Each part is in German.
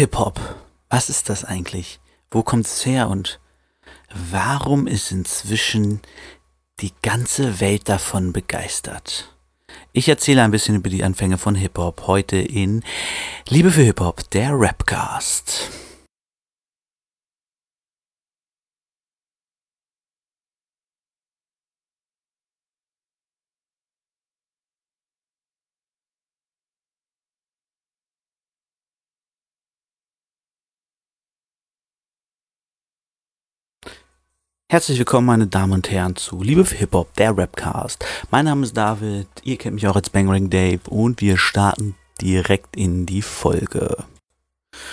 Hip-Hop. Was ist das eigentlich? Wo kommt es her und warum ist inzwischen die ganze Welt davon begeistert? Ich erzähle ein bisschen über die Anfänge von Hip-Hop heute in Liebe für Hip-Hop, der Rapcast. Herzlich willkommen, meine Damen und Herren, zu Liebe für Hip-Hop, der Rapcast. Mein Name ist David, ihr kennt mich auch als Bangring Dave und wir starten direkt in die Folge.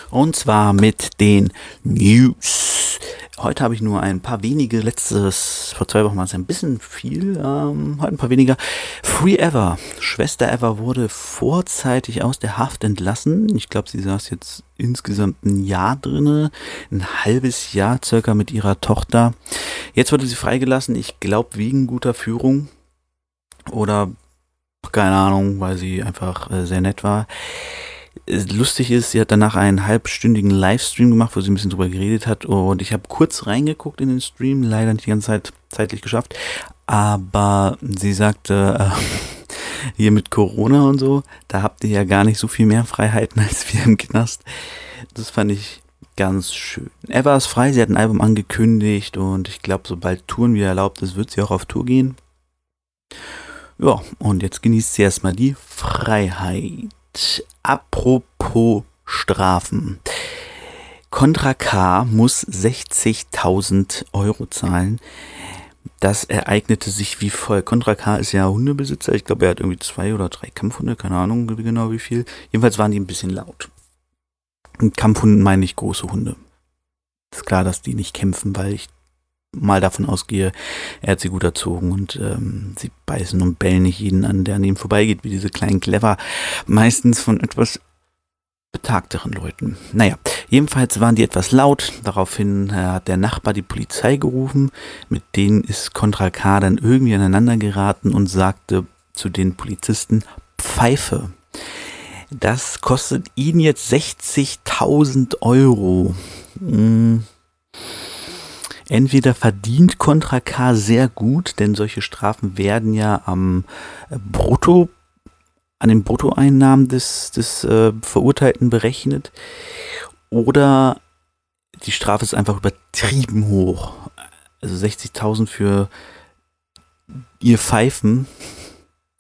Und zwar mit den News. Heute habe ich nur ein paar wenige, letztes, vor zwei Wochen war es ein bisschen viel, ähm, heute ein paar weniger. Free Ever, Schwester Ever wurde vorzeitig aus der Haft entlassen. Ich glaube, sie saß jetzt insgesamt ein Jahr drinne, ein halbes Jahr circa mit ihrer Tochter. Jetzt wurde sie freigelassen, ich glaube wegen guter Führung oder keine Ahnung, weil sie einfach äh, sehr nett war lustig ist, sie hat danach einen halbstündigen Livestream gemacht, wo sie ein bisschen drüber geredet hat und ich habe kurz reingeguckt in den Stream, leider nicht die ganze Zeit zeitlich geschafft, aber sie sagte, äh, hier mit Corona und so, da habt ihr ja gar nicht so viel mehr Freiheiten als wir im Knast. Das fand ich ganz schön. Eva ist frei, sie hat ein Album angekündigt und ich glaube, sobald Touren wieder erlaubt ist, wird sie auch auf Tour gehen. Ja, und jetzt genießt sie erstmal die Freiheit apropos Strafen. Contra K muss 60.000 Euro zahlen. Das ereignete sich wie folgt. Contra K ist ja Hundebesitzer. Ich glaube, er hat irgendwie zwei oder drei Kampfhunde. Keine Ahnung genau wie viel. Jedenfalls waren die ein bisschen laut. Und Kampfhunden meine ich große Hunde. Ist klar, dass die nicht kämpfen, weil ich mal davon ausgehe, er hat sie gut erzogen und ähm, sie beißen und bellen nicht jeden an, der an ihm vorbeigeht, wie diese kleinen Clever, meistens von etwas betagteren Leuten. Naja, jedenfalls waren die etwas laut. Daraufhin äh, hat der Nachbar die Polizei gerufen. Mit denen ist Contra K dann irgendwie aneinander geraten und sagte zu den Polizisten Pfeife. Das kostet ihn jetzt 60.000 Euro. Hm Entweder verdient Contra K sehr gut, denn solche Strafen werden ja am äh, Brutto, an den Bruttoeinnahmen des, des äh, Verurteilten berechnet, oder die Strafe ist einfach übertrieben hoch. Also 60.000 für ihr Pfeifen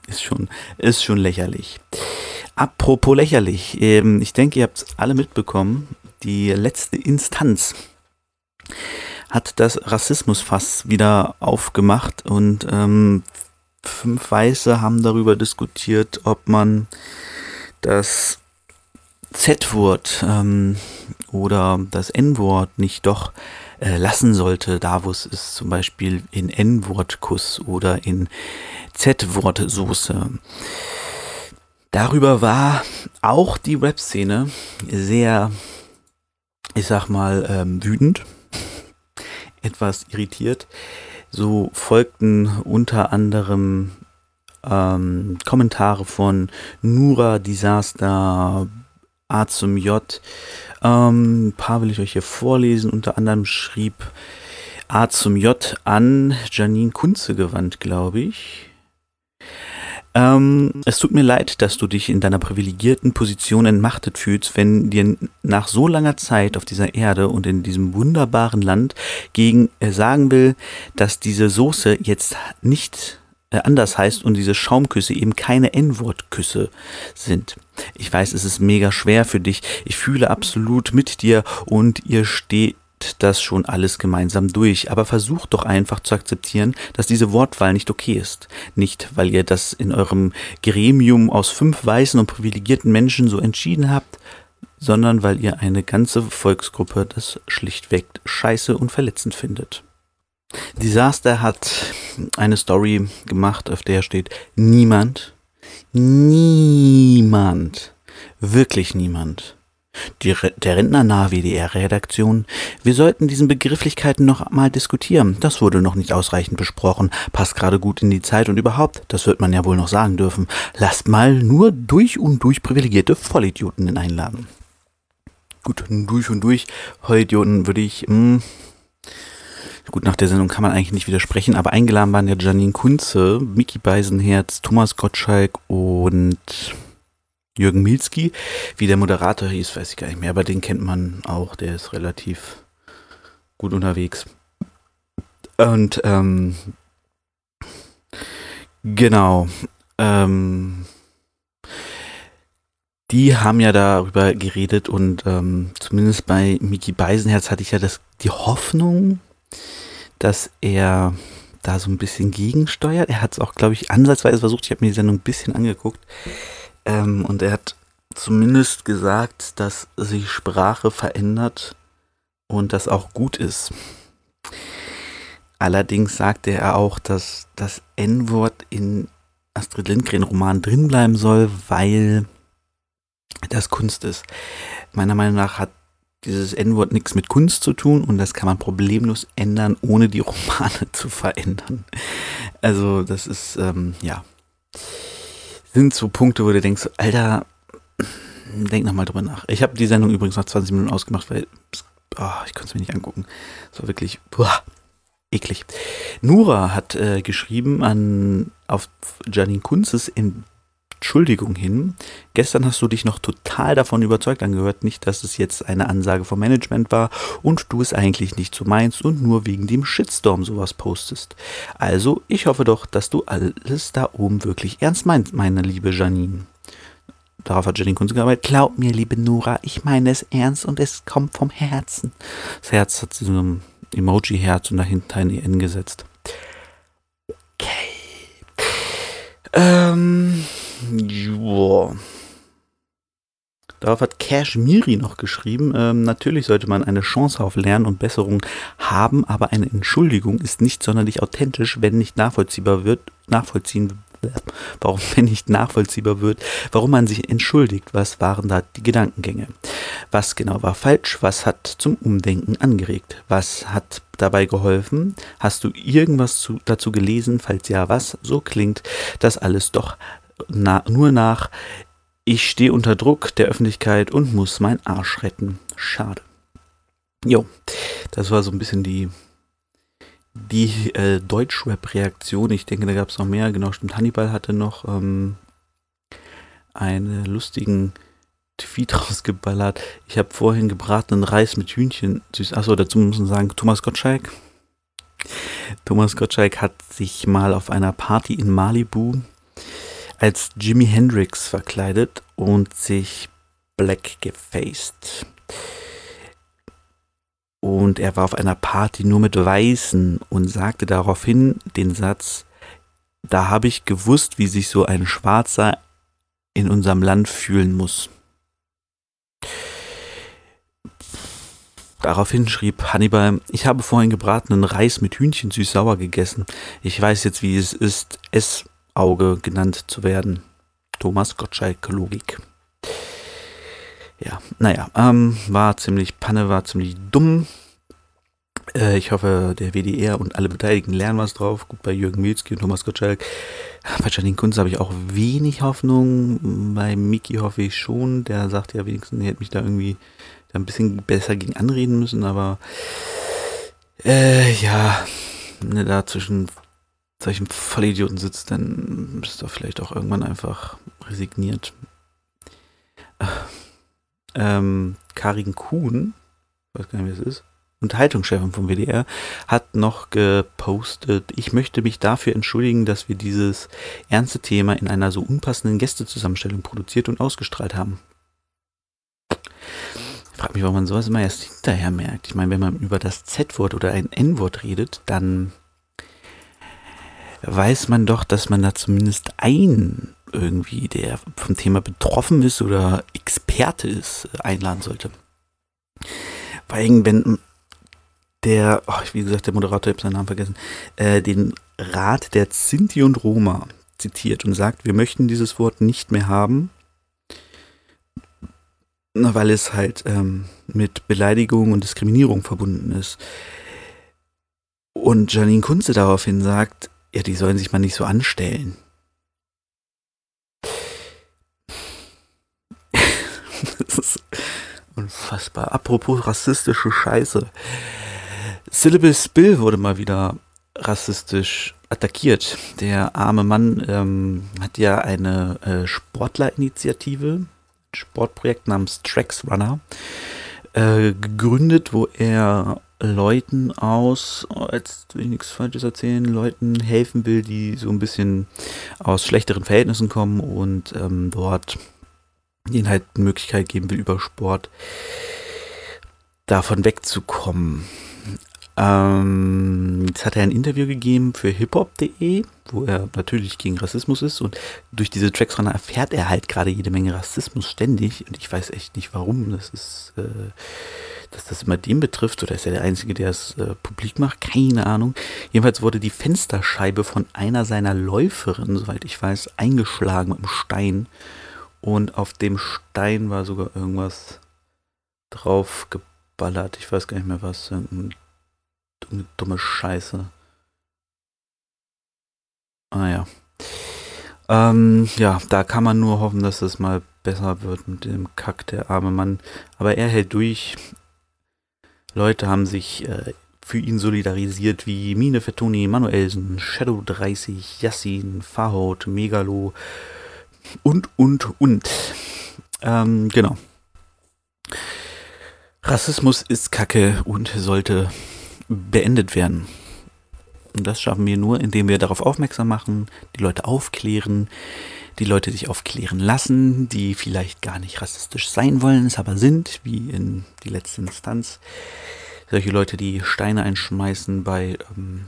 ist schon, ist schon lächerlich. Apropos lächerlich, ähm, ich denke, ihr habt es alle mitbekommen, die letzte Instanz hat das Rassismusfass wieder aufgemacht und ähm, fünf Weiße haben darüber diskutiert, ob man das Z-Wort ähm, oder das N-Wort nicht doch äh, lassen sollte, da wo es ist, zum Beispiel in N-Wort-Kuss oder in Z-Wort-Soße. Darüber war auch die Rap-Szene sehr, ich sag mal, ähm, wütend etwas irritiert. So folgten unter anderem ähm, Kommentare von Nura Disaster, A zum J. Ähm, ein paar will ich euch hier vorlesen. Unter anderem schrieb A zum J an Janine Kunze gewandt, glaube ich. Ähm, es tut mir leid, dass du dich in deiner privilegierten Position entmachtet fühlst, wenn dir nach so langer Zeit auf dieser Erde und in diesem wunderbaren Land gegen äh, sagen will, dass diese Soße jetzt nicht äh, anders heißt und diese Schaumküsse eben keine N-Wort-Küsse sind. Ich weiß, es ist mega schwer für dich. Ich fühle absolut mit dir und ihr steht das schon alles gemeinsam durch, aber versucht doch einfach zu akzeptieren, dass diese Wortwahl nicht okay ist. Nicht, weil ihr das in eurem Gremium aus fünf weißen und privilegierten Menschen so entschieden habt, sondern weil ihr eine ganze Volksgruppe das schlichtweg scheiße und verletzend findet. Disaster hat eine Story gemacht, auf der steht niemand, niemand, wirklich niemand die, der rentnernahe WDR-Redaktion. Wir sollten diesen Begrifflichkeiten noch mal diskutieren. Das wurde noch nicht ausreichend besprochen, passt gerade gut in die Zeit und überhaupt, das wird man ja wohl noch sagen dürfen. Lasst mal nur durch und durch privilegierte Vollidioten einladen. Gut, durch und durch. Vollidioten würde ich, mh, hm, gut, nach der Sendung kann man eigentlich nicht widersprechen, aber eingeladen waren ja Janine Kunze, Mickey Beisenherz, Thomas Gottschalk und Jürgen Milski. Wie der Moderator hieß, weiß ich gar nicht mehr, aber den kennt man auch, der ist relativ gut unterwegs. Und ähm, genau. Ähm, die haben ja darüber geredet und ähm, zumindest bei Miki Beisenherz hatte ich ja das, die Hoffnung, dass er da so ein bisschen gegensteuert. Er hat es auch, glaube ich, ansatzweise versucht. Ich habe mir die Sendung ein bisschen angeguckt. Ähm, und er hat zumindest gesagt, dass sich Sprache verändert und das auch gut ist. Allerdings sagte er auch, dass das N-Wort in Astrid Lindgren-Roman drinbleiben soll, weil das Kunst ist. Meiner Meinung nach hat dieses N-Wort nichts mit Kunst zu tun und das kann man problemlos ändern, ohne die Romane zu verändern. Also das ist, ähm, ja, sind so Punkte, wo du denkst, Alter, denk nochmal drüber nach. Ich habe die Sendung übrigens nach 20 Minuten ausgemacht, weil oh, ich konnte es mir nicht angucken. Es war wirklich boah, eklig. Nura hat äh, geschrieben an auf Janine Kunzes in Entschuldigung hin. Gestern hast du dich noch total davon überzeugt angehört, nicht, dass es jetzt eine Ansage vom Management war und du es eigentlich nicht so meinst und nur wegen dem Shitstorm sowas postest. Also, ich hoffe doch, dass du alles da oben wirklich ernst meinst, meine liebe Janine. Darauf hat Janine Kunze gearbeitet. Glaub mir, liebe Nora, ich meine es ernst und es kommt vom Herzen. Das Herz hat so ein Emoji-Herz und dahinter ein EN gesetzt. Okay. Ähm. Joa. Darauf hat Cash Miri noch geschrieben, ähm, natürlich sollte man eine Chance auf Lernen und Besserung haben, aber eine Entschuldigung ist nicht sonderlich authentisch, wenn nicht nachvollziehbar wird, nachvollziehen, warum, wenn nicht nachvollziehbar wird, warum man sich entschuldigt. Was waren da die Gedankengänge? Was genau war falsch? Was hat zum Umdenken angeregt? Was hat dabei geholfen? Hast du irgendwas zu, dazu gelesen? Falls ja, was? So klingt das alles doch na, nur nach, ich stehe unter Druck der Öffentlichkeit und muss meinen Arsch retten. Schade. Jo, das war so ein bisschen die, die äh, Deutschrap-Reaktion. Ich denke, da gab es noch mehr. Genau, stimmt. Hannibal hatte noch ähm, einen lustigen Tweet rausgeballert. Ich habe vorhin gebratenen Reis mit Hühnchen süß. Achso, dazu muss man sagen, Thomas Gottschalk. Thomas Gottschalk hat sich mal auf einer Party in Malibu als Jimi Hendrix verkleidet und sich black gefaced. Und er war auf einer Party nur mit Weißen und sagte daraufhin den Satz, da habe ich gewusst, wie sich so ein Schwarzer in unserem Land fühlen muss. Daraufhin schrieb Hannibal, ich habe vorhin gebratenen Reis mit Hühnchen süß-sauer gegessen. Ich weiß jetzt, wie es ist, es Auge genannt zu werden. Thomas Gottschalk Logik. Ja, naja, ähm, war ziemlich Panne, war ziemlich dumm. Äh, ich hoffe, der WDR und alle Beteiligten lernen was drauf. Gut, bei Jürgen Milzki und Thomas Gottschalk. Bei Janine Kunz habe ich auch wenig Hoffnung. Bei Miki hoffe ich schon. Der sagt ja wenigstens, er hätte mich da irgendwie ein bisschen besser gegen anreden müssen, aber äh, ja, ne, da zwischen solchen Vollidioten sitzt, dann bist du vielleicht auch irgendwann einfach resigniert. Äh, ähm, Karin Kuhn, weiß gar nicht, wer es ist, Unterhaltungschefin vom WDR, hat noch gepostet, ich möchte mich dafür entschuldigen, dass wir dieses ernste Thema in einer so unpassenden Gästezusammenstellung produziert und ausgestrahlt haben. Ich frage mich, warum man sowas immer erst hinterher merkt. Ich meine, wenn man über das Z-Wort oder ein N-Wort redet, dann weiß man doch, dass man da zumindest einen irgendwie, der vom Thema betroffen ist oder Experte ist, einladen sollte. Allem, wenn der, oh, wie gesagt, der Moderator, ich habe seinen Namen vergessen, äh, den Rat der Sinti und Roma zitiert und sagt, wir möchten dieses Wort nicht mehr haben, weil es halt ähm, mit Beleidigung und Diskriminierung verbunden ist. Und Janine Kunze daraufhin sagt, ja, die sollen sich mal nicht so anstellen. Ist Unfassbar. Apropos rassistische Scheiße. Syllabus Bill wurde mal wieder rassistisch attackiert. Der arme Mann ähm, hat ja eine äh, Sportlerinitiative, Sportprojekt namens Tracks Runner, äh, gegründet, wo er Leuten aus, oh, jetzt will ich nichts Falsches erzählen, Leuten helfen will, die so ein bisschen aus schlechteren Verhältnissen kommen und ähm, dort ihnen halt eine Möglichkeit geben will, über Sport davon wegzukommen. Ähm, jetzt hat er ein Interview gegeben für hiphop.de, wo er natürlich gegen Rassismus ist und durch diese Tracksrunner erfährt er halt gerade jede Menge Rassismus ständig und ich weiß echt nicht warum. Das ist, äh, dass das immer den betrifft oder ist er der Einzige, der es äh, publik macht? Keine Ahnung. Jedenfalls wurde die Fensterscheibe von einer seiner Läuferinnen, soweit ich weiß, eingeschlagen mit einem Stein und auf dem Stein war sogar irgendwas drauf geballert. Ich weiß gar nicht mehr was. Irgendein Dumme, Scheiße. Ah ja. Ähm, ja, da kann man nur hoffen, dass es mal besser wird mit dem Kack, der arme Mann. Aber er hält durch. Leute haben sich äh, für ihn solidarisiert, wie Mine Fettoni, Manuelsen, Shadow 30, Yassin, Fahot, Megalo und, und, und. Ähm, genau. Rassismus ist Kacke und sollte beendet werden. Und das schaffen wir nur, indem wir darauf aufmerksam machen, die Leute aufklären, die Leute sich aufklären lassen, die vielleicht gar nicht rassistisch sein wollen, es aber sind, wie in die letzte Instanz. Solche Leute, die Steine einschmeißen bei ähm,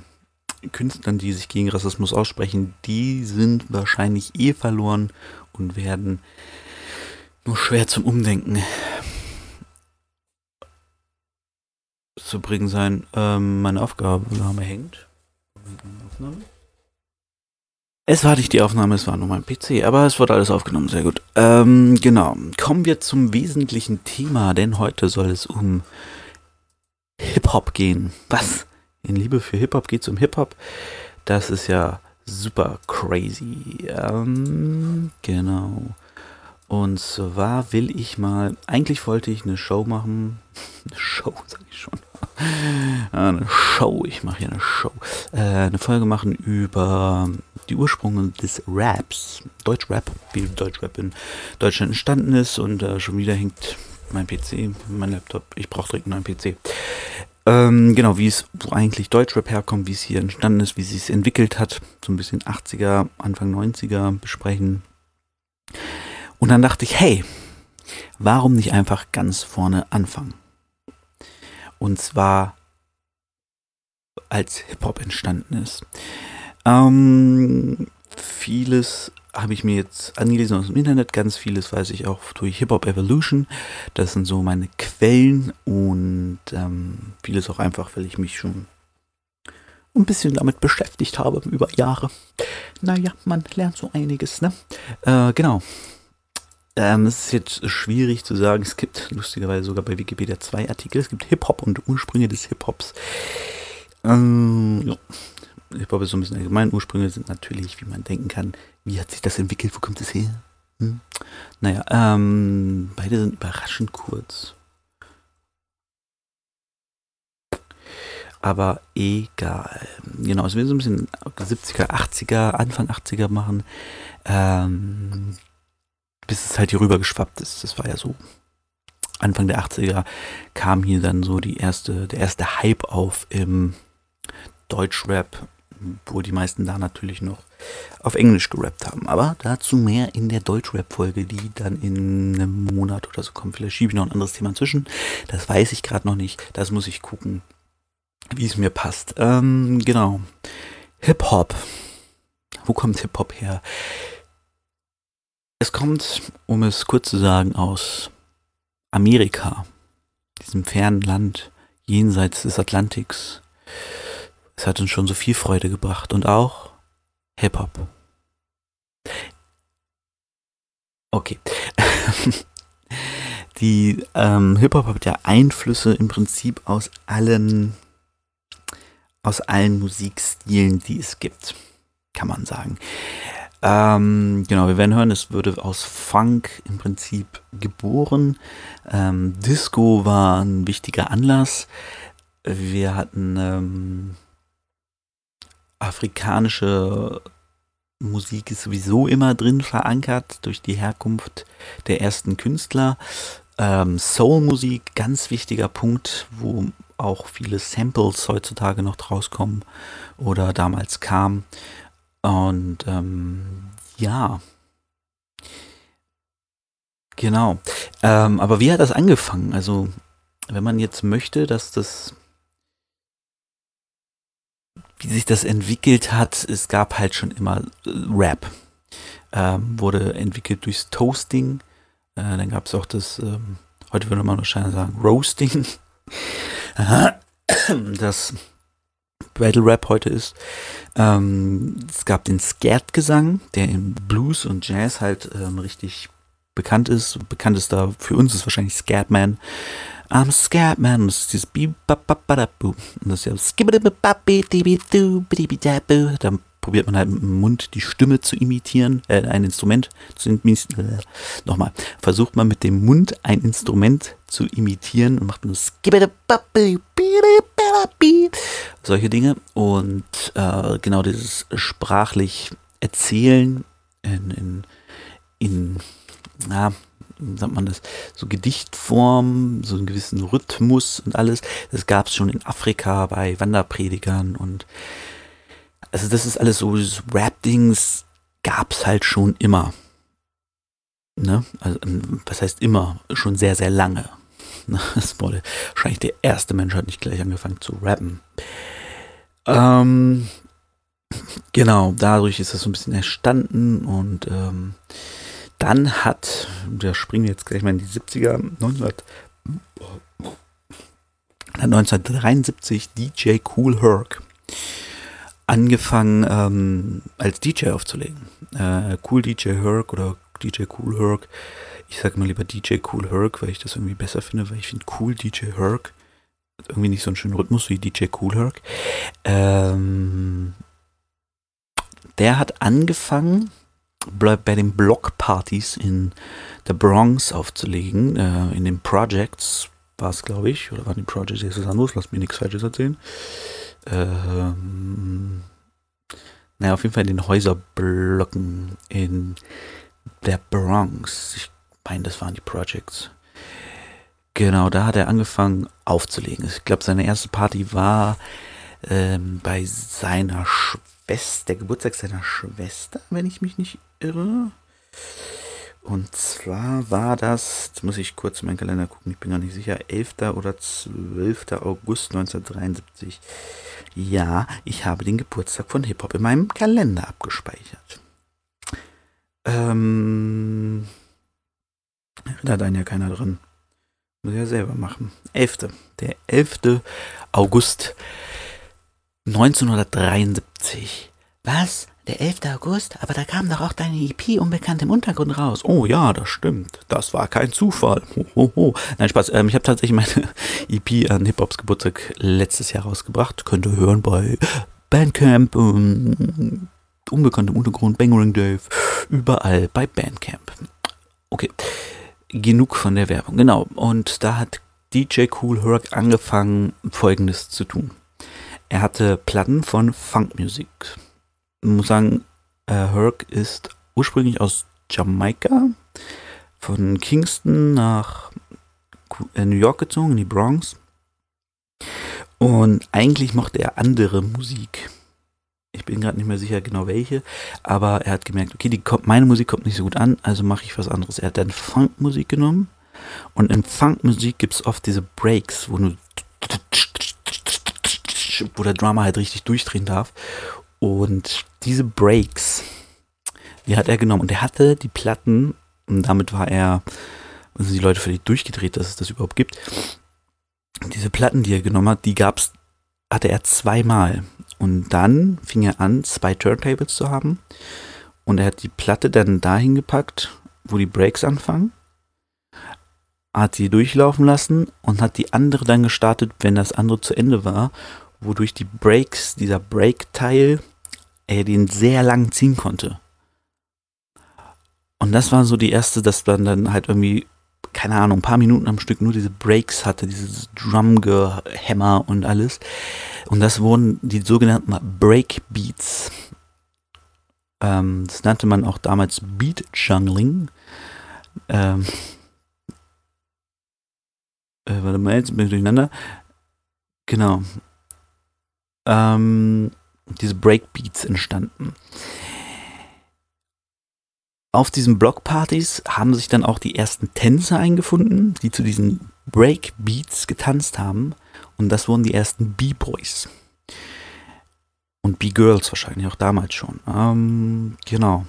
Künstlern, die sich gegen Rassismus aussprechen, die sind wahrscheinlich eh verloren und werden nur schwer zum Umdenken zu bringen sein. Ähm, meine Aufgabe hängt. Es war nicht die Aufnahme, es war nur mein PC, aber es wurde alles aufgenommen, sehr gut. Ähm, genau, kommen wir zum wesentlichen Thema, denn heute soll es um Hip-Hop gehen. Was? In Liebe für Hip-Hop geht es um Hip-Hop. Das ist ja super crazy. Ähm, genau. Und zwar will ich mal, eigentlich wollte ich eine Show machen. Eine Show, sag ich schon. eine Show, ich mache hier eine Show. Äh, eine Folge machen über die Ursprünge des Raps. Deutschrap, wie Deutschrap in Deutschland entstanden ist. Und äh, schon wieder hängt mein PC, mein Laptop. Ich brauche direkt einen neuen PC. Ähm, genau, wie es, wo eigentlich Deutschrap herkommt, wie es hier entstanden ist, wie es sich entwickelt hat. So ein bisschen 80er, Anfang 90er besprechen. Und dann dachte ich, hey, warum nicht einfach ganz vorne anfangen? Und zwar als Hip-Hop entstanden ist. Ähm, vieles habe ich mir jetzt angelesen aus dem Internet, ganz vieles weiß ich auch durch Hip-Hop Evolution. Das sind so meine Quellen und ähm, vieles auch einfach, weil ich mich schon ein bisschen damit beschäftigt habe über Jahre. Naja, man lernt so einiges, ne? Äh, genau. Ähm, es ist jetzt schwierig zu sagen. Es gibt lustigerweise sogar bei Wikipedia zwei Artikel. Es gibt Hip-Hop und Ursprünge des Hip-Hops. Ähm, ja. Hip-Hop ist so ein bisschen allgemein. Ursprünge sind natürlich, wie man denken kann, wie hat sich das entwickelt, wo kommt es her? Hm? Naja, ähm, beide sind überraschend kurz. Aber egal. Genau, es will so ein bisschen 70er, 80er, Anfang 80er machen. Ähm, bis es halt hier rüber geschwappt ist. Das war ja so. Anfang der 80er kam hier dann so die erste, der erste Hype auf im Deutschrap, wo die meisten da natürlich noch auf Englisch gerappt haben. Aber dazu mehr in der Deutschrap-Folge, die dann in einem Monat oder so kommt. Vielleicht schiebe ich noch ein anderes Thema zwischen. Das weiß ich gerade noch nicht. Das muss ich gucken, wie es mir passt. Ähm, genau. Hip-Hop. Wo kommt Hip-Hop her? Es kommt, um es kurz zu sagen, aus Amerika, diesem fernen Land jenseits des Atlantiks. Es hat uns schon so viel Freude gebracht und auch Hip-Hop. Okay. Die ähm, Hip-Hop hat ja Einflüsse im Prinzip aus allen, aus allen Musikstilen, die es gibt, kann man sagen. Ähm, genau, wir werden hören, es würde aus Funk im Prinzip geboren. Ähm, Disco war ein wichtiger Anlass. Wir hatten ähm, afrikanische Musik ist sowieso immer drin verankert durch die Herkunft der ersten Künstler. Ähm, Soul-Musik, ganz wichtiger Punkt, wo auch viele Samples heutzutage noch draus kommen oder damals kamen. Und ähm, ja, genau. Ähm, aber wie hat das angefangen? Also, wenn man jetzt möchte, dass das wie sich das entwickelt hat, es gab halt schon immer äh, Rap. Ähm, wurde entwickelt durchs Toasting. Äh, dann gab es auch das, ähm, heute würde man wahrscheinlich sagen, Roasting. das Battle Rap heute ist. Ähm, es gab den Scat-Gesang, der im Blues und Jazz halt ähm, richtig bekannt ist. Bekannt ist da für uns ist wahrscheinlich Scatman. I'm scared, man. Das ist dieses Und das ist ja Dann probiert man halt mit dem Mund die Stimme zu imitieren, äh, ein Instrument zu imitieren. Äh, nochmal. Versucht man mit dem Mund ein Instrument zu imitieren und macht nur solche Dinge. Und äh, genau dieses sprachlich Erzählen in, in, in na, sagt man das, so Gedichtform, so einen gewissen Rhythmus und alles. Das gab es schon in Afrika bei Wanderpredigern und also das ist alles so, Rap-Dings gab es halt schon immer. Ne? Also, ähm, was heißt immer? Schon sehr, sehr lange. Das wurde wahrscheinlich der erste Mensch hat nicht gleich angefangen zu rappen. Ähm, genau, dadurch ist das so ein bisschen entstanden und ähm, dann hat, wir springen jetzt gleich mal in die 70er, 1900, 1973 DJ Cool Herc angefangen ähm, als DJ aufzulegen. Äh, cool DJ Herc oder DJ Cool Herc. Ich sage mal lieber DJ Cool Herc, weil ich das irgendwie besser finde, weil ich finde Cool DJ Herc hat irgendwie nicht so einen schönen Rhythmus wie DJ Cool Herc. Ähm, der hat angefangen bei den Blockpartys in der Bronx aufzulegen, äh, in den Projects war es, glaube ich, oder waren die Projects jetzt was anderes, lass mir nichts Falsches erzählen. Ähm, naja, auf jeden Fall in den Häuserblöcken in der Bronx. Ich meine, das waren die Projects. Genau, da hat er angefangen aufzulegen. Ich glaube, seine erste Party war ähm, bei seiner Schwester, der Geburtstag seiner Schwester, wenn ich mich nicht irre. Und zwar war das, jetzt muss ich kurz in meinen Kalender gucken, ich bin gar nicht sicher, 11. oder 12. August 1973. Ja, ich habe den Geburtstag von Hip-Hop in meinem Kalender abgespeichert. Ähm, da hat einen ja keiner drin. Muss ich ja selber machen. 11. Der 11. August 1973. Was? Der 11. August? Aber da kam doch auch deine EP unbekannt im Untergrund raus. Oh ja, das stimmt. Das war kein Zufall. Ho, ho, ho. Nein, Spaß. Ähm, ich habe tatsächlich meine EP an Hip-Hops Geburtstag letztes Jahr rausgebracht. Könnt ihr hören bei Bandcamp, ähm, unbekannt im Untergrund, Bangering Dave, überall bei Bandcamp. Okay, genug von der Werbung. Genau, und da hat DJ Cool Herc angefangen, folgendes zu tun. Er hatte Platten von Funkmusik muss sagen, äh, Herc ist ursprünglich aus Jamaika, von Kingston nach äh, New York gezogen, in die Bronx. Und eigentlich mochte er andere Musik. Ich bin gerade nicht mehr sicher genau welche, aber er hat gemerkt, okay, die kommt, meine Musik kommt nicht so gut an, also mache ich was anderes. Er hat dann Funkmusik genommen und in Funkmusik gibt es oft diese Breaks, wo wo der Drummer halt richtig durchdrehen darf. Und diese Breaks, die hat er genommen. Und er hatte die Platten, und damit war er, sind die Leute völlig durchgedreht, dass es das überhaupt gibt. Diese Platten, die er genommen hat, die gab's, hatte er zweimal. Und dann fing er an, zwei Turntables zu haben. Und er hat die Platte dann dahin gepackt, wo die Breaks anfangen. Hat sie durchlaufen lassen und hat die andere dann gestartet, wenn das andere zu Ende war wodurch die Breaks, dieser Break-Teil, er den sehr lang ziehen konnte. Und das war so die erste, dass man dann halt irgendwie, keine Ahnung, ein paar Minuten am Stück nur diese Breaks hatte, dieses Drumgehämmer und alles. Und das wurden die sogenannten Breakbeats. Ähm, das nannte man auch damals Beat Jungling. Ähm, äh, warte mal, jetzt bin ich durcheinander. Genau. Ähm, diese Breakbeats entstanden. Auf diesen Blockpartys haben sich dann auch die ersten Tänzer eingefunden, die zu diesen Breakbeats getanzt haben. Und das wurden die ersten B-Boys. Und B-Girls wahrscheinlich auch damals schon. Ähm, genau.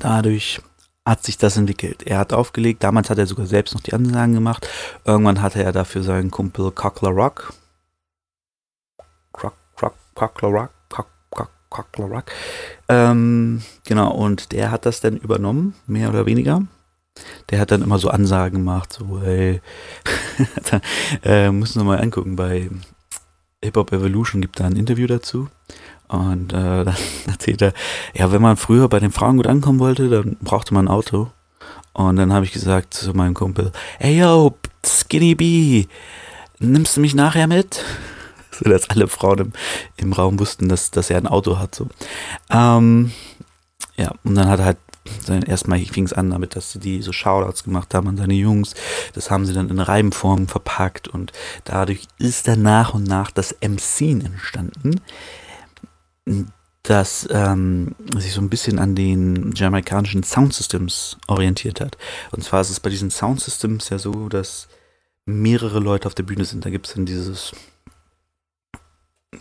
Dadurch hat sich das entwickelt. Er hat aufgelegt, damals hat er sogar selbst noch die Ansagen gemacht. Irgendwann hatte er dafür seinen Kumpel Cockler Rock. Cockler Rock Cockler Ähm, genau, und der hat das dann übernommen, mehr oder weniger. Der hat dann immer so Ansagen gemacht, so, hey, da, äh, müssen wir mal angucken, bei Hip Hop Evolution gibt da ein Interview dazu. Und äh, dann erzählt er, ja, wenn man früher bei den Frauen gut ankommen wollte, dann brauchte man ein Auto. Und dann habe ich gesagt zu meinem Kumpel, hey yo, Skinny B, nimmst du mich nachher mit? dass alle Frauen im, im Raum wussten, dass, dass er ein Auto hat. So. Ähm, ja, und dann hat er halt dann erstmal fing es an damit, dass die so Shoutouts gemacht haben an seine Jungs. Das haben sie dann in Reimform verpackt und dadurch ist dann nach und nach das MC entstanden, das ähm, sich so ein bisschen an den jamaikanischen Soundsystems orientiert hat. Und zwar ist es bei diesen Soundsystems ja so, dass mehrere Leute auf der Bühne sind. Da gibt es dann dieses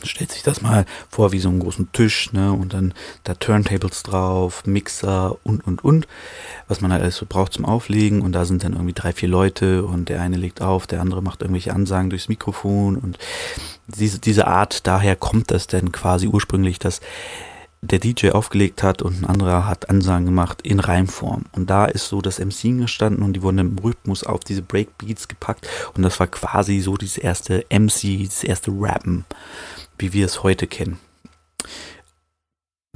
stellt sich das mal vor wie so einen großen Tisch, ne, und dann da Turntables drauf, Mixer und, und, und, was man halt alles so braucht zum Auflegen. Und da sind dann irgendwie drei, vier Leute und der eine legt auf, der andere macht irgendwelche Ansagen durchs Mikrofon. Und diese, diese Art, daher kommt das denn quasi ursprünglich, dass der DJ aufgelegt hat und ein anderer hat Ansagen gemacht in Reimform. Und da ist so das MC gestanden und die wurden im Rhythmus auf diese Breakbeats gepackt. Und das war quasi so dieses erste MC, das erste Rappen wie wir es heute kennen.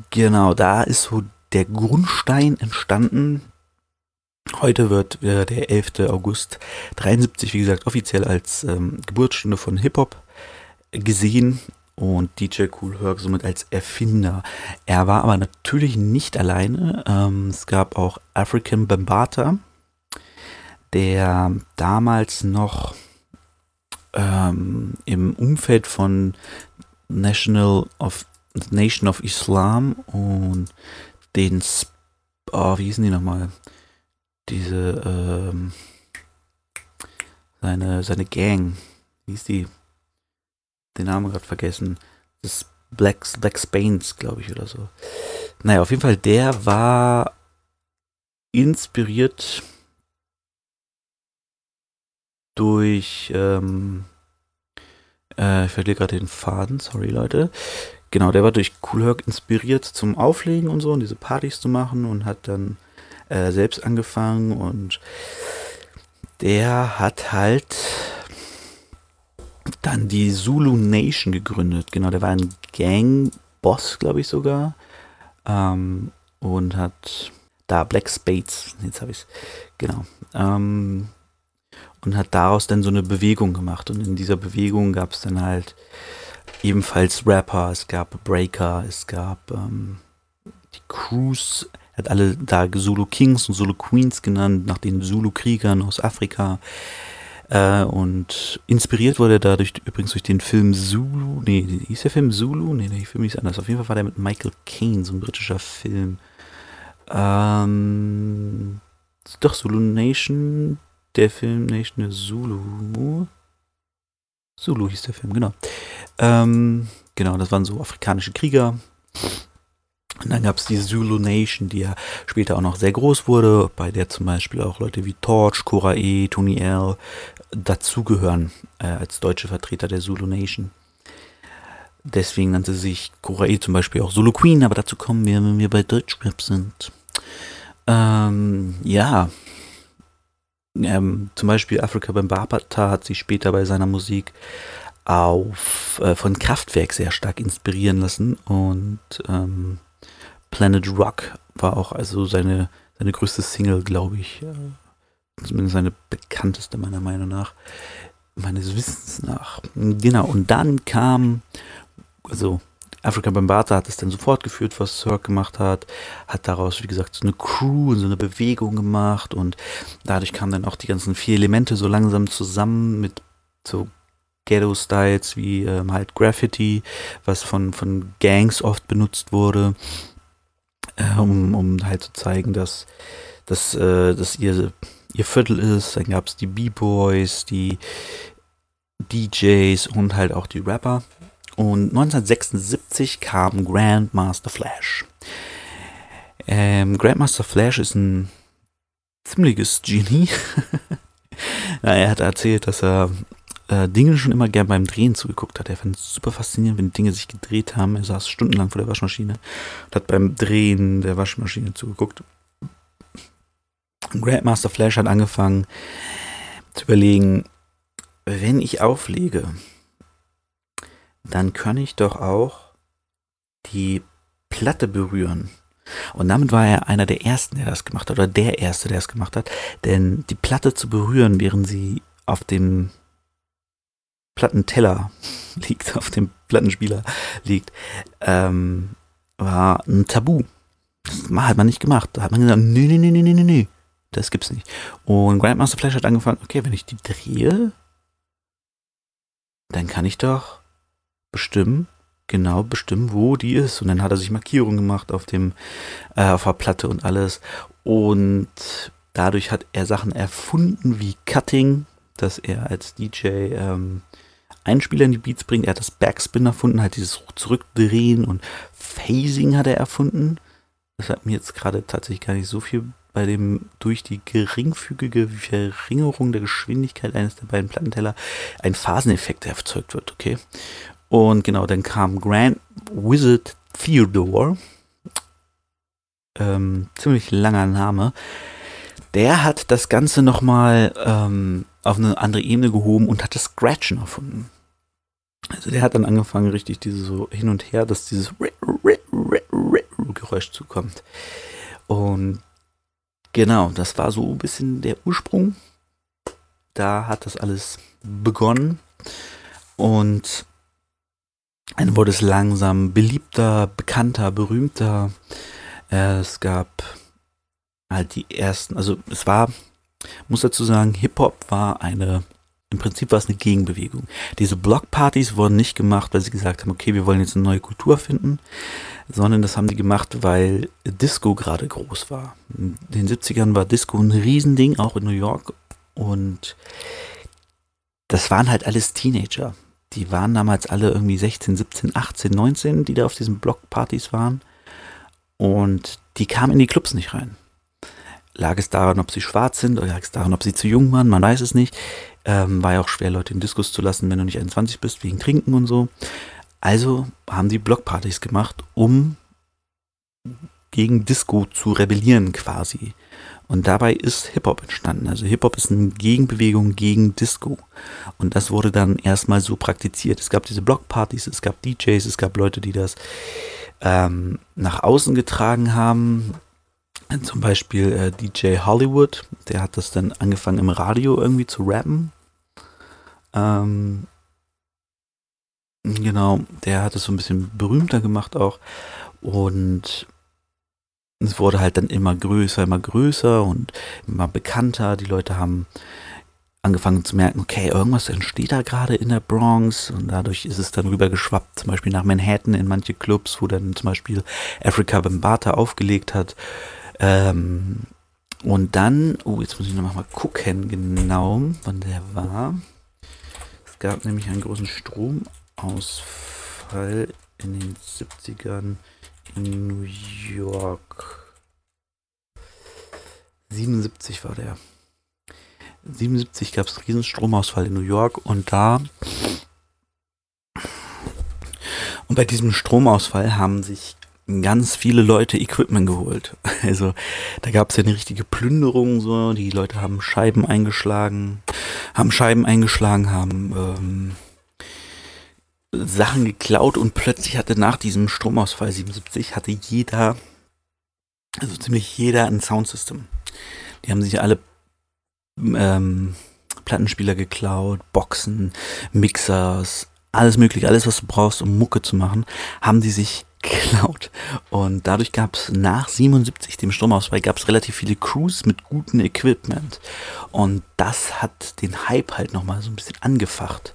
Genau, da ist so der Grundstein entstanden. Heute wird äh, der 11. August 73, wie gesagt, offiziell als ähm, Geburtsstunde von Hip-Hop gesehen und DJ Cool Herc somit als Erfinder. Er war aber natürlich nicht alleine. Ähm, es gab auch African Bambata, der damals noch ähm, im Umfeld von National of Nation of Islam und den, oh, wie hießen die nochmal? Diese, ähm, seine, seine Gang, wie hieß die? Den Namen gerade vergessen. Das Black, Black Spains, glaube ich, oder so. Naja, auf jeden Fall, der war inspiriert durch ähm, äh, ich verliere gerade den Faden, sorry Leute. Genau, der war durch Cool Herc inspiriert zum Auflegen und so und diese Partys zu machen und hat dann äh, selbst angefangen und der hat halt dann die Zulu Nation gegründet. Genau, der war ein Gang-Boss, glaube ich sogar. Ähm, und hat da Black Spades, jetzt habe ich es, genau. Ähm, und hat daraus dann so eine Bewegung gemacht. Und in dieser Bewegung gab es dann halt ebenfalls Rapper, es gab Breaker, es gab ähm, die Crews, er hat alle da Zulu Kings und Zulu Queens genannt, nach den Zulu-Kriegern aus Afrika. Äh, und inspiriert wurde er dadurch übrigens durch den Film Zulu. Nee, hieß der Film Zulu? Nee, der Film hieß anders. Auf jeden Fall war der mit Michael Caine, so ein britischer Film. Ähm, doch, Zulu Nation, der Film Nation Zulu. Zulu hieß der Film, genau. Ähm, genau, das waren so afrikanische Krieger. Und dann gab es die Zulu Nation, die ja später auch noch sehr groß wurde, bei der zum Beispiel auch Leute wie Torch, Cora E, Tony L dazugehören äh, als deutsche Vertreter der Zulu Nation. Deswegen nannte sich Cora E zum Beispiel auch Zulu Queen, aber dazu kommen wir, wenn wir bei Deutschrap sind. Ähm, ja, ähm, zum Beispiel Afrika Bambata hat sich später bei seiner Musik auf, äh, von Kraftwerk sehr stark inspirieren lassen und ähm, Planet Rock war auch also seine, seine größte Single, glaube ich. Äh, zumindest seine bekannteste meiner Meinung nach. Meines Wissens nach. Genau, und dann kam, also Afrika Bambata hat es dann so fortgeführt, was Cirque gemacht hat, hat daraus, wie gesagt, so eine Crew, so eine Bewegung gemacht und dadurch kamen dann auch die ganzen vier Elemente so langsam zusammen mit so Ghetto-Styles wie ähm, halt Graffiti, was von, von Gangs oft benutzt wurde, äh, um, um halt zu zeigen, dass, dass, äh, dass ihr, ihr Viertel ist. Dann gab es die B-Boys, die DJs und halt auch die Rapper. Und 1976 kam Grandmaster Flash. Ähm, Grandmaster Flash ist ein ziemliches Genie. er hat erzählt, dass er äh, Dinge schon immer gern beim Drehen zugeguckt hat. Er fand es super faszinierend, wenn Dinge sich gedreht haben. Er saß stundenlang vor der Waschmaschine und hat beim Drehen der Waschmaschine zugeguckt. Grandmaster Flash hat angefangen zu überlegen, wenn ich auflege, dann kann ich doch auch die Platte berühren. Und damit war er einer der ersten, der das gemacht hat, oder der erste, der es gemacht hat. Denn die Platte zu berühren, während sie auf dem Plattenteller liegt, auf dem Plattenspieler liegt, ähm, war ein Tabu. Das hat man nicht gemacht. Da hat man gesagt, nee, nee, nee, nee, nee, nee, das gibt's nicht. Und Grandmaster Flash hat angefangen, okay, wenn ich die drehe, dann kann ich doch bestimmen, genau bestimmen, wo die ist. Und dann hat er sich Markierungen gemacht auf dem, äh, auf der Platte und alles. Und dadurch hat er Sachen erfunden wie Cutting, dass er als DJ ähm, Einspieler in die Beats bringt. Er hat das Backspin erfunden, halt dieses Zurückdrehen und Phasing hat er erfunden. Das hat mir jetzt gerade tatsächlich gar nicht so viel bei dem durch die geringfügige Verringerung der Geschwindigkeit eines der beiden Plattenteller ein Phaseneffekt erzeugt wird, okay? Und genau, dann kam Grand Wizard Theodore, ähm, ziemlich langer Name. Der hat das Ganze nochmal ähm, auf eine andere Ebene gehoben und hat das Scratchen erfunden. Also der hat dann angefangen, richtig dieses so hin und her, dass dieses Geräusch zukommt. Und genau, das war so ein bisschen der Ursprung. Da hat das alles begonnen. Und dann wurde es langsam beliebter, bekannter, berühmter. Es gab halt die ersten, also es war, muss dazu sagen, Hip-Hop war eine, im Prinzip war es eine Gegenbewegung. Diese Blockpartys wurden nicht gemacht, weil sie gesagt haben, okay, wir wollen jetzt eine neue Kultur finden, sondern das haben die gemacht, weil Disco gerade groß war. In den 70ern war Disco ein Riesending, auch in New York. Und das waren halt alles Teenager die waren damals alle irgendwie 16, 17, 18, 19, die da auf diesen Blockpartys waren. Und die kamen in die Clubs nicht rein. Lag es daran, ob sie schwarz sind oder lag es daran, ob sie zu jung waren, man weiß es nicht. Ähm, war ja auch schwer, Leute in Diskus zu lassen, wenn du nicht 21 bist, wegen Trinken und so. Also haben die Blockpartys gemacht, um gegen Disco zu rebellieren quasi. Und dabei ist Hip-Hop entstanden. Also Hip-Hop ist eine Gegenbewegung gegen Disco. Und das wurde dann erstmal so praktiziert. Es gab diese Blockpartys, es gab DJs, es gab Leute, die das ähm, nach außen getragen haben. Zum Beispiel äh, DJ Hollywood, der hat das dann angefangen im Radio irgendwie zu rappen. Ähm, genau, der hat es so ein bisschen berühmter gemacht auch. Und es wurde halt dann immer größer, immer größer und immer bekannter. Die Leute haben angefangen zu merken, okay, irgendwas entsteht da gerade in der Bronx und dadurch ist es dann rübergeschwappt, zum Beispiel nach Manhattan in manche Clubs, wo dann zum Beispiel Africa Bambata aufgelegt hat. Ähm, und dann, oh, jetzt muss ich nochmal gucken, genau, wann der war. Es gab nämlich einen großen Stromausfall in den 70ern in New York. 77 war der. 77 gab es einen riesen Stromausfall in New York und da und bei diesem Stromausfall haben sich ganz viele Leute Equipment geholt. Also da gab es ja eine richtige Plünderung so. Die Leute haben Scheiben eingeschlagen, haben Scheiben eingeschlagen, haben ähm, Sachen geklaut und plötzlich hatte nach diesem Stromausfall 77 hatte jeder also ziemlich jeder ein Soundsystem. Die haben sich alle ähm, Plattenspieler geklaut, Boxen, Mixers, alles mögliche, alles was du brauchst, um Mucke zu machen, haben die sich geklaut. Und dadurch gab es nach 77, dem Stromausfall, gab es relativ viele Crews mit gutem Equipment. Und das hat den Hype halt nochmal so ein bisschen angefacht,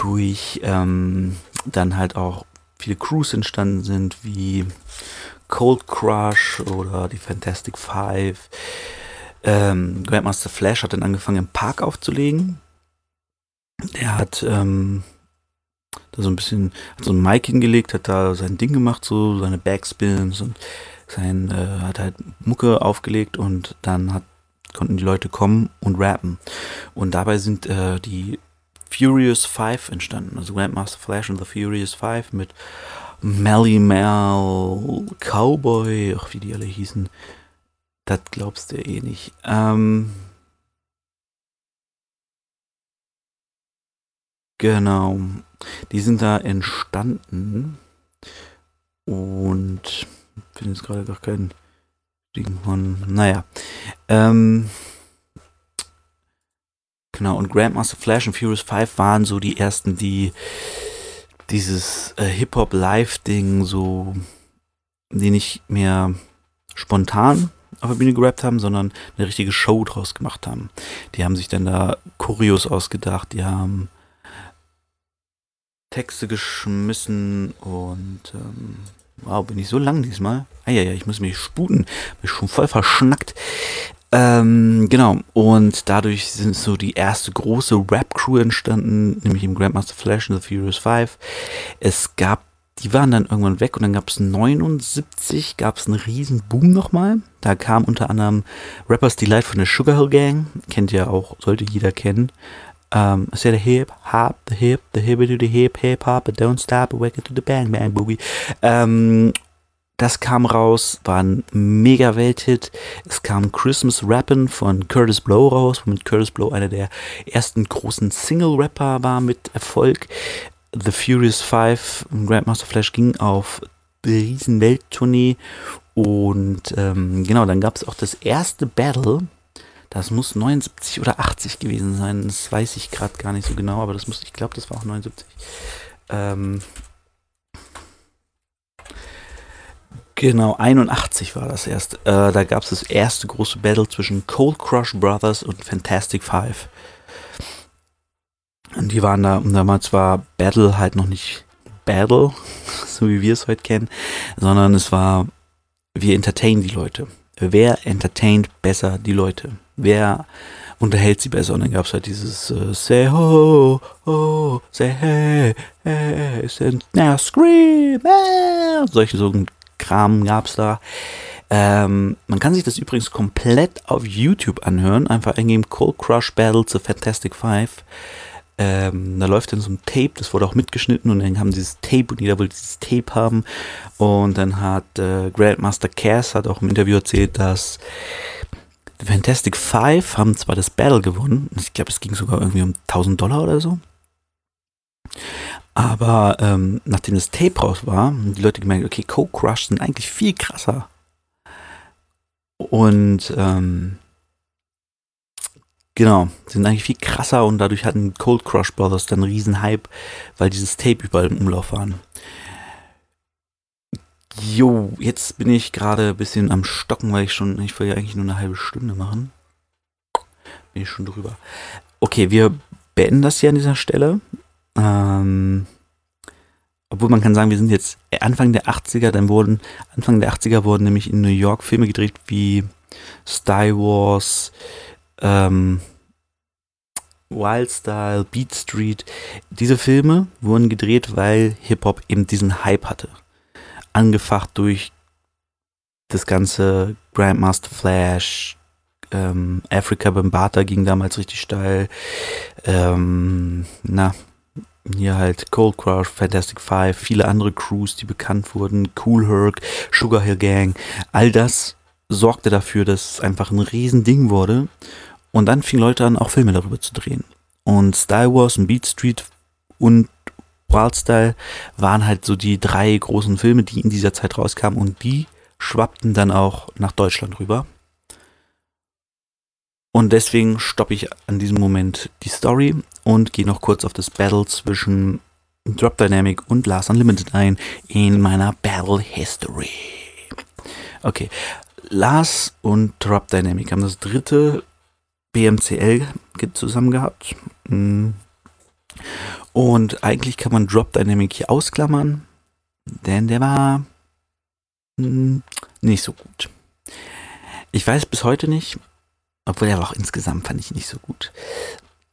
wodurch ähm, dann halt auch viele Crews entstanden sind, wie Cold Crush oder die Fantastic Five. Ähm, Grandmaster Flash hat dann angefangen im Park aufzulegen. Der hat ähm, da so ein bisschen, hat so ein Mic hingelegt, hat da sein Ding gemacht, so seine Backspins und sein, äh, hat halt Mucke aufgelegt und dann hat, konnten die Leute kommen und rappen. Und dabei sind äh, die Furious Five entstanden, also Grandmaster Flash und The Furious Five mit Melly Mel, Cowboy, ach, wie die alle hießen. Das glaubst du eh nicht. Ähm, genau. Die sind da entstanden. Und ich finde jetzt gerade gar keinen Ding von. Naja. Ähm, genau, und Grandmaster Flash und Furious 5 waren so die ersten, die dieses äh, Hip-Hop-Live-Ding so, die nicht mehr spontan auf der Bühne gerappt haben, sondern eine richtige Show draus gemacht haben. Die haben sich dann da Choreos ausgedacht, die haben Texte geschmissen und ähm, wow, bin ich so lang diesmal. Ah ja, ja, ich muss mich sputen. Bin schon voll verschnackt. Ähm, genau, und dadurch sind so die erste große Rap-Crew entstanden, nämlich im Grandmaster Flash und The Furious Five. Es gab, die waren dann irgendwann weg und dann gab es 79, gab es einen riesen Boom nochmal. Da kam unter anderem Rappers Delight von der Sugar Hill Gang, kennt ihr auch, sollte jeder kennen. Um, I said hip hop, the hip, the hip to the hip, hip hop, but don't stop, wake to the bang bang boogie. Um, das kam raus, war ein mega Welthit. Es kam Christmas Rappin' von Curtis Blow raus, womit Curtis Blow einer der ersten großen Single-Rapper war mit Erfolg. The Furious Five, Grandmaster Flash ging auf riesen Welttournee und ähm, genau, dann gab es auch das erste Battle das muss 79 oder 80 gewesen sein. Das weiß ich gerade gar nicht so genau, aber das muss, ich glaube, das war auch 79. Ähm, genau, 81 war das erst. Äh, da gab es das erste große Battle zwischen Cold Crush Brothers und Fantastic Five. Und die waren da, und damals war Battle halt noch nicht Battle, so wie wir es heute kennen, sondern es war, wir entertainen die Leute. Wer entertaint besser die Leute? wer unterhält sie besser. Und dann gab es halt dieses äh, Say ho, ho, say hey, hey, now scream, hey. solche so Kram gab es da. Ähm, man kann sich das übrigens komplett auf YouTube anhören. Einfach eingeben Cold Crush Battle to Fantastic Five. Ähm, da läuft dann so ein Tape, das wurde auch mitgeschnitten und dann haben dieses Tape und jeder wollte dieses Tape haben. Und dann hat äh, Grandmaster Cass hat auch im Interview erzählt, dass The Fantastic Five haben zwar das Battle gewonnen, ich glaube, es ging sogar irgendwie um 1000 Dollar oder so. Aber ähm, nachdem das Tape raus war, haben die Leute gemerkt, okay, Coke Crush sind eigentlich viel krasser. Und ähm, genau, sind eigentlich viel krasser und dadurch hatten Cold Crush Brothers dann einen riesen Hype, weil dieses Tape überall im Umlauf waren. Jo, jetzt bin ich gerade ein bisschen am Stocken, weil ich schon, ich will ja eigentlich nur eine halbe Stunde machen. Bin ich schon drüber. Okay, wir beenden das hier an dieser Stelle. Ähm, obwohl man kann sagen, wir sind jetzt Anfang der 80er, dann wurden, Anfang der 80er wurden nämlich in New York Filme gedreht wie Star Wars, ähm, Wild Style, Beat Street. Diese Filme wurden gedreht, weil Hip-Hop eben diesen Hype hatte angefacht durch das ganze Grandmaster Flash, ähm, Africa Bambata ging damals richtig steil. Ähm, na, hier halt Cold Crush, Fantastic Five, viele andere Crews, die bekannt wurden, Cool Herc, Sugar Hill Gang, all das sorgte dafür, dass es einfach ein Riesending wurde. Und dann fingen Leute an, auch Filme darüber zu drehen. Und Star Wars und Beat Street und Wildstyle waren halt so die drei großen Filme, die in dieser Zeit rauskamen und die schwappten dann auch nach Deutschland rüber. Und deswegen stoppe ich an diesem Moment die Story und gehe noch kurz auf das Battle zwischen Drop Dynamic und Lars Unlimited ein in meiner Battle History. Okay, Lars und Drop Dynamic haben das dritte BMCL zusammen gehabt. Mm. Und eigentlich kann man Drop Dynamic hier ausklammern, denn der war mm, nicht so gut. Ich weiß bis heute nicht, obwohl er auch insgesamt fand ich nicht so gut.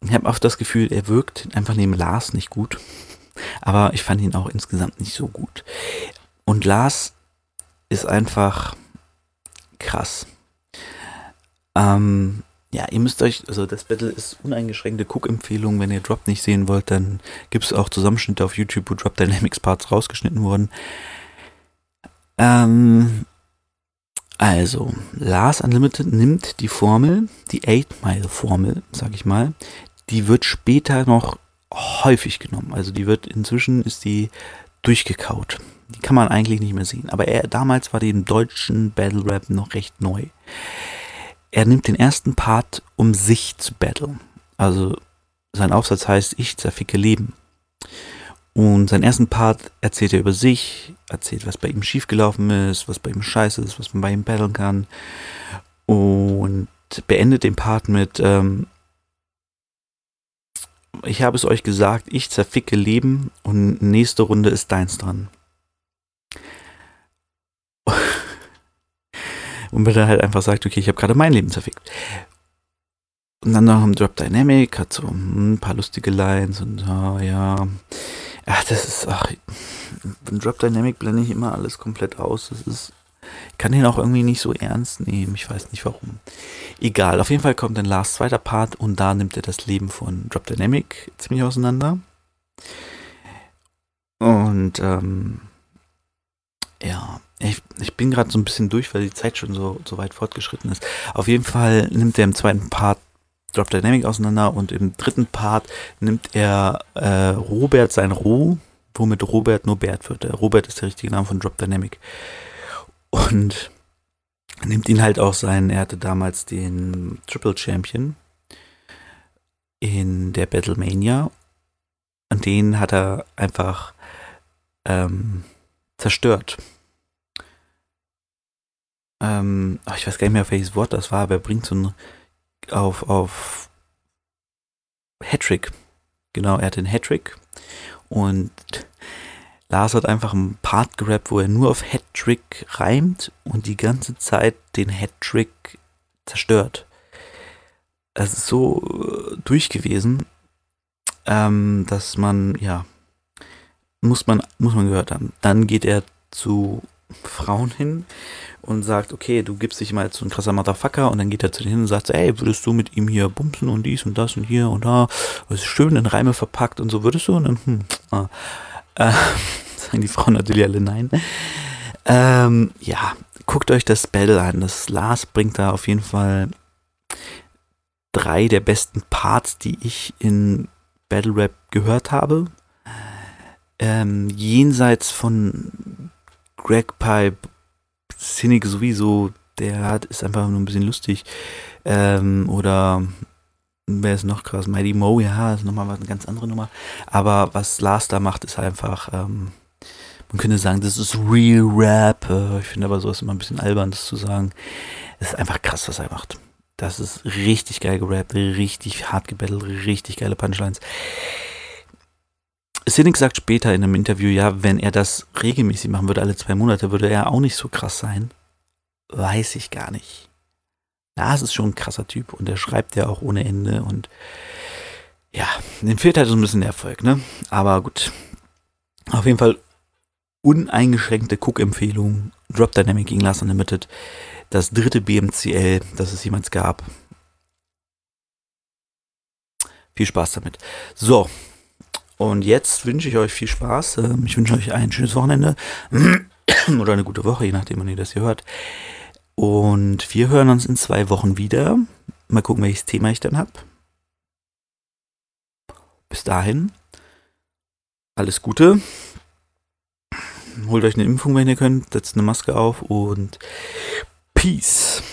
Ich habe oft das Gefühl, er wirkt einfach neben Lars nicht gut. Aber ich fand ihn auch insgesamt nicht so gut. Und Lars ist einfach krass. Ähm, ja, ihr müsst euch, also das Battle ist uneingeschränkte Cook-Empfehlung. Wenn ihr Drop nicht sehen wollt, dann gibt es auch Zusammenschnitte auf YouTube, wo Drop Dynamics Parts rausgeschnitten wurden. Ähm, also, Lars Unlimited nimmt die Formel, die 8-Mile-Formel, sag ich mal, die wird später noch häufig genommen. Also die wird inzwischen ist die durchgekaut. Die kann man eigentlich nicht mehr sehen. Aber er damals war die im deutschen Battle Rap noch recht neu. Er nimmt den ersten Part, um sich zu battlen. Also sein Aufsatz heißt Ich zerficke Leben. Und seinen ersten Part erzählt er über sich, erzählt, was bei ihm schiefgelaufen ist, was bei ihm scheiße ist, was man bei ihm battlen kann. Und beendet den Part mit, ähm, ich habe es euch gesagt, ich zerficke Leben und nächste Runde ist deins dran. und wenn er halt einfach sagt, okay, ich habe gerade mein Leben zerfickt. Und dann noch im Drop Dynamic, hat so ein paar lustige Lines und oh, ja. Ach, das ist, ach, im Drop Dynamic blende ich immer alles komplett aus. Das ist, ich kann den auch irgendwie nicht so ernst nehmen. Ich weiß nicht warum. Egal, auf jeden Fall kommt dann Lars zweiter Part und da nimmt er das Leben von Drop Dynamic ziemlich auseinander. Und ähm, ja, ich, ich bin gerade so ein bisschen durch, weil die Zeit schon so, so weit fortgeschritten ist. Auf jeden Fall nimmt er im zweiten Part Drop Dynamic auseinander und im dritten Part nimmt er äh, Robert sein Roh, womit Robert nur Bert wird. Robert ist der richtige Name von Drop Dynamic. Und nimmt ihn halt auch sein, er hatte damals den Triple Champion in der Battlemania und den hat er einfach ähm, zerstört. Ähm, ich weiß gar nicht mehr, welches Wort das war, aber er bringt so ein auf, auf Hattrick. Genau, er hat den Hattrick und Lars hat einfach einen Part gerappt, wo er nur auf Hattrick reimt und die ganze Zeit den Hattrick zerstört. Es ist so äh, durch gewesen, ähm, dass man, ja, muss man, muss man gehört haben. Dann geht er zu Frauen hin und sagt, okay, du gibst dich mal als so ein krasser Motherfucker und dann geht er zu denen hin und sagt, ey, würdest du mit ihm hier bumsen und dies und das und hier und da, das ist schön in Reime verpackt und so, würdest du? Und dann, hm, ah, äh, sagen die Frauen natürlich alle nein. Ähm, ja, guckt euch das Battle an. Das Lars bringt da auf jeden Fall drei der besten Parts, die ich in Battle Rap gehört habe. Ähm, jenseits von Greg Pipe, Cynic sowieso, der hat, ist einfach nur ein bisschen lustig. Ähm, oder wer ist noch krass? Mighty Mo, ja, ist nochmal eine ganz andere Nummer. Aber was Lars da macht, ist einfach, ähm, man könnte sagen, das ist Real Rap. Ich finde aber sowas immer ein bisschen albern, das zu sagen. Es ist einfach krass, was er macht. Das ist richtig geil gerappt, richtig hart gebettelt, richtig geile Punchlines. Cynic sagt später in einem Interview, ja, wenn er das regelmäßig machen würde, alle zwei Monate, würde er auch nicht so krass sein. Weiß ich gar nicht. Lars ist schon ein krasser Typ und er schreibt ja auch ohne Ende und ja, dem fehlt halt so ein bisschen der Erfolg, ne? Aber gut. Auf jeden Fall uneingeschränkte Cook-Empfehlung. Drop Dynamic gegen Last Unlimited. Das dritte BMCL, das es jemals gab. Viel Spaß damit. So. Und jetzt wünsche ich euch viel Spaß. Ähm, ich wünsche euch ein schönes Wochenende. Oder eine gute Woche, je nachdem, wann ihr das hier hört. Und wir hören uns in zwei Wochen wieder. Mal gucken, welches Thema ich dann habe. Bis dahin. Alles Gute. holt euch eine Impfung, wenn ihr könnt, setzt eine Maske auf und Peace.